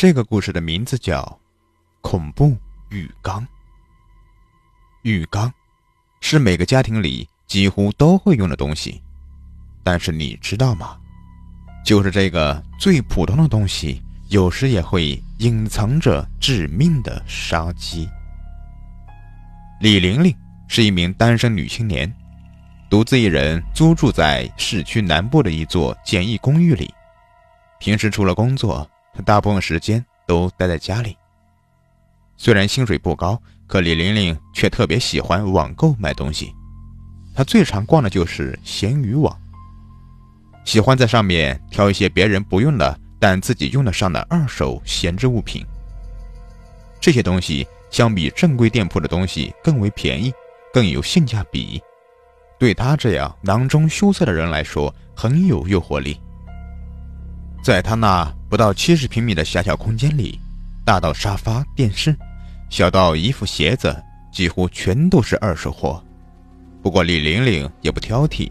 这个故事的名字叫《恐怖浴缸》。浴缸是每个家庭里几乎都会用的东西，但是你知道吗？就是这个最普通的东西，有时也会隐藏着致命的杀机。李玲玲是一名单身女青年，独自一人租住在市区南部的一座简易公寓里，平时除了工作。大部分时间都待在家里。虽然薪水不高，可李玲玲却特别喜欢网购买东西。她最常逛的就是闲鱼网，喜欢在上面挑一些别人不用的但自己用得上的二手闲置物品。这些东西相比正规店铺的东西更为便宜，更有性价比。对她这样囊中羞涩的人来说，很有诱惑力。在他那不到七十平米的狭小空间里，大到沙发、电视，小到衣服、鞋子，几乎全都是二手货。不过李玲玲也不挑剔，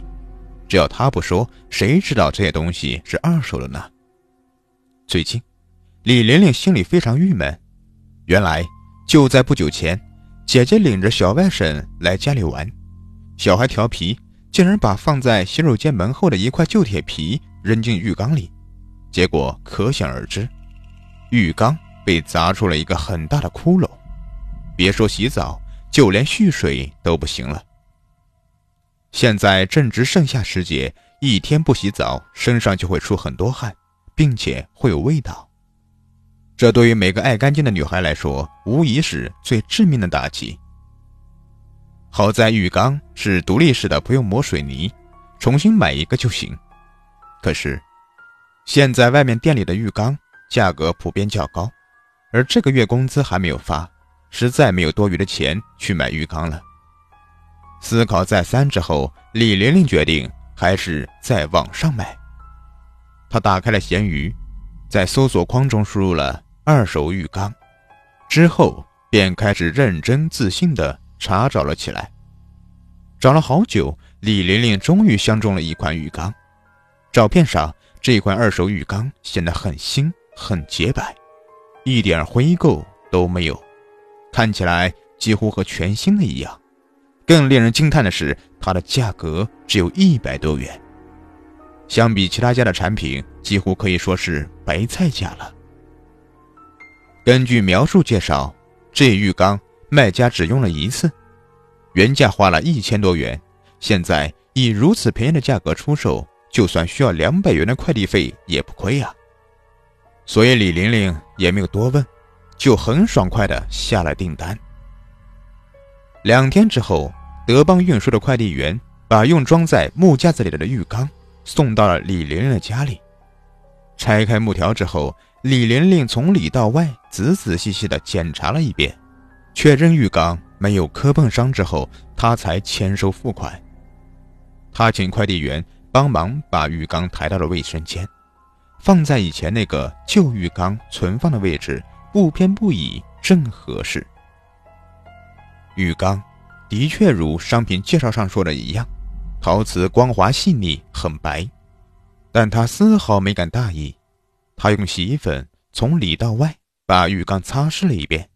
只要她不说，谁知道这些东西是二手的呢？最近，李玲玲心里非常郁闷。原来就在不久前，姐姐领着小外甥来家里玩，小孩调皮，竟然把放在洗手间门后的一块旧铁皮扔进浴缸里。结果可想而知，浴缸被砸出了一个很大的窟窿，别说洗澡，就连蓄水都不行了。现在正值盛夏时节，一天不洗澡，身上就会出很多汗，并且会有味道。这对于每个爱干净的女孩来说，无疑是最致命的打击。好在浴缸是独立式的，不用抹水泥，重新买一个就行。可是。现在外面店里的浴缸价格普遍较高，而这个月工资还没有发，实在没有多余的钱去买浴缸了。思考再三之后，李玲玲决定还是在网上买。她打开了闲鱼，在搜索框中输入了“二手浴缸”，之后便开始认真自信地查找了起来。找了好久，李玲玲终于相中了一款浴缸，照片上。这款二手浴缸显得很新、很洁白，一点灰垢都没有，看起来几乎和全新的一样。更令人惊叹的是，它的价格只有一百多元，相比其他家的产品，几乎可以说是白菜价了。根据描述介绍，这浴缸卖家只用了一次，原价花了一千多元，现在以如此便宜的价格出售。就算需要两百元的快递费也不亏呀，所以李玲玲也没有多问，就很爽快的下了订单。两天之后，德邦运输的快递员把用装在木架子里的浴缸送到了李玲玲的家里。拆开木条之后，李玲玲从里到外仔仔细细的检查了一遍，确认浴缸没有磕碰伤之后，她才签收付款。她请快递员。帮忙把浴缸抬到了卫生间，放在以前那个旧浴缸存放的位置，不偏不倚，正合适。浴缸的确如商品介绍上说的一样，陶瓷光滑细腻，很白。但他丝毫没敢大意，他用洗衣粉从里到外把浴缸擦拭了一遍，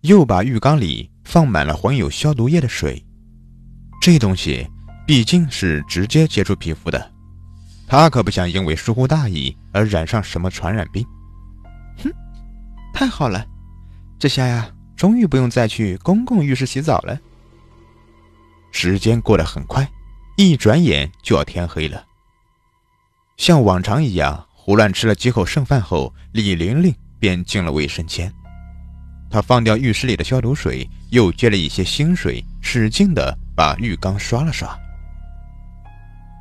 又把浴缸里放满了混有消毒液的水。这东西。毕竟是直接接触皮肤的，他可不想因为疏忽大意而染上什么传染病。哼，太好了，这下呀，终于不用再去公共浴室洗澡了。时间过得很快，一转眼就要天黑了。像往常一样，胡乱吃了几口剩饭后，李玲玲便进了卫生间。她放掉浴室里的消毒水，又接了一些新水，使劲的把浴缸刷了刷。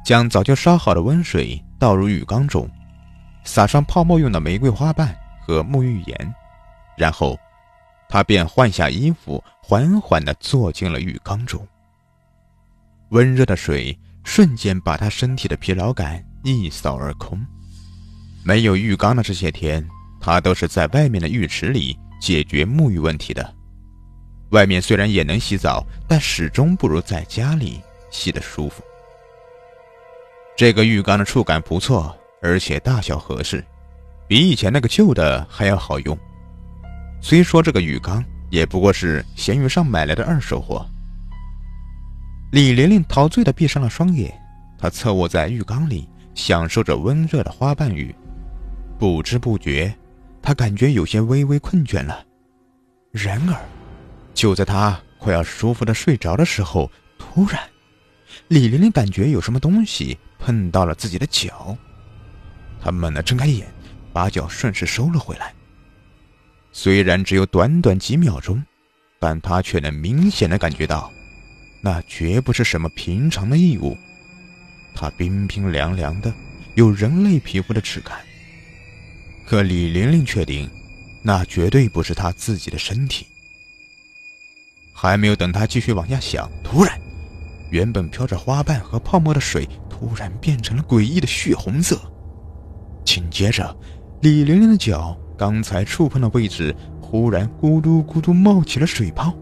将早就烧好的温水倒入浴缸中，撒上泡沫用的玫瑰花瓣和沐浴盐，然后，他便换下衣服，缓缓地坐进了浴缸中。温热的水瞬间把他身体的疲劳感一扫而空。没有浴缸的这些天，他都是在外面的浴池里解决沐浴问题的。外面虽然也能洗澡，但始终不如在家里洗的舒服。这个浴缸的触感不错，而且大小合适，比以前那个旧的还要好用。虽说这个浴缸也不过是闲鱼上买来的二手货。李玲玲陶醉的闭上了双眼，她侧卧在浴缸里，享受着温热的花瓣浴。不知不觉，她感觉有些微微困倦了。然而，就在她快要舒服的睡着的时候，突然，李玲玲感觉有什么东西碰到了自己的脚。她猛地睁开眼，把脚顺势收了回来。虽然只有短短几秒钟，但她却能明显的感觉到。那绝不是什么平常的异物，它冰冰凉凉的，有人类皮肤的质感。可李玲玲确定，那绝对不是她自己的身体。还没有等她继续往下想，突然，原本飘着花瓣和泡沫的水突然变成了诡异的血红色。紧接着，李玲玲的脚刚才触碰的位置忽然咕嘟咕嘟冒起了水泡。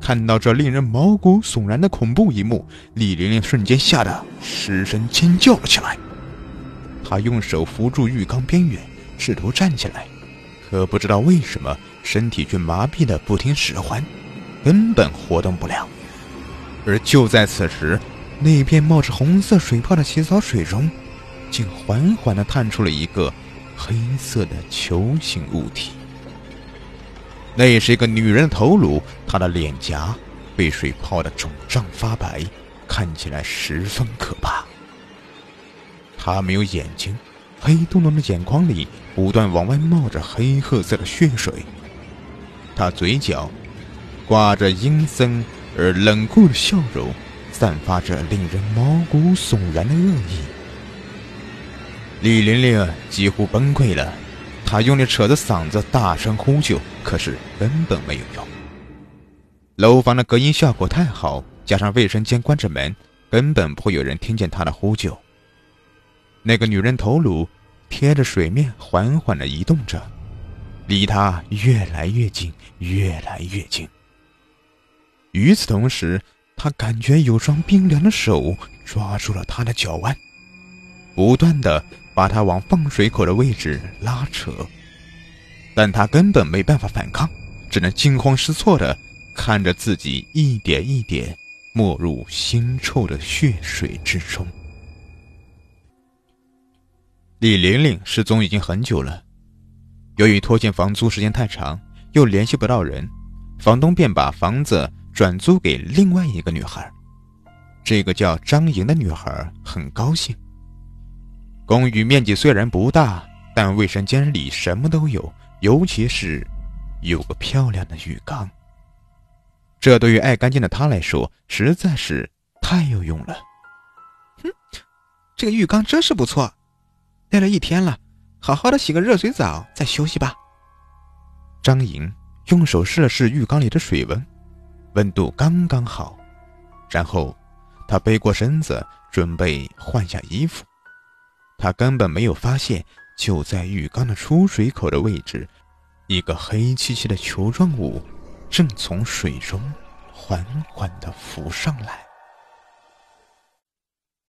看到这令人毛骨悚然的恐怖一幕，李玲玲瞬间吓得失声尖叫了起来。她用手扶住浴缸边缘，试图站起来，可不知道为什么身体却麻痹的不听使唤，根本活动不了。而就在此时，那片冒着红色水泡的洗澡水中，竟缓缓地探出了一个黑色的球形物体。那是一个女人的头颅，她的脸颊被水泡得肿胀发白，看起来十分可怕。她没有眼睛，黑洞洞的眼眶里不断往外冒着黑褐色的血水。她嘴角挂着阴森而冷酷的笑容，散发着令人毛骨悚然的恶意。李玲玲几乎崩溃了。她用力扯着嗓子大声呼救，可是根本没有用。楼房的隔音效果太好，加上卫生间关着门，根本不会有人听见她的呼救。那个女人头颅贴着水面缓缓地移动着，离她越来越近，越来越近。与此同时，他感觉有双冰凉的手抓住了他的脚腕，不断的。把他往放水口的位置拉扯，但他根本没办法反抗，只能惊慌失措的看着自己一点一点没入腥臭的血水之中。李玲玲失踪已经很久了，由于拖欠房租时间太长，又联系不到人，房东便把房子转租给另外一个女孩。这个叫张莹的女孩很高兴。公寓面积虽然不大，但卫生间里什么都有，尤其是有个漂亮的浴缸。这对于爱干净的她来说实在是太有用了。哼，这个浴缸真是不错，待了一天了，好好的洗个热水澡再休息吧。张莹用手试了试浴缸里的水温，温度刚刚好，然后他背过身子准备换下衣服。他根本没有发现，就在浴缸的出水口的位置，一个黑漆漆的球状物正从水中缓缓地浮上来。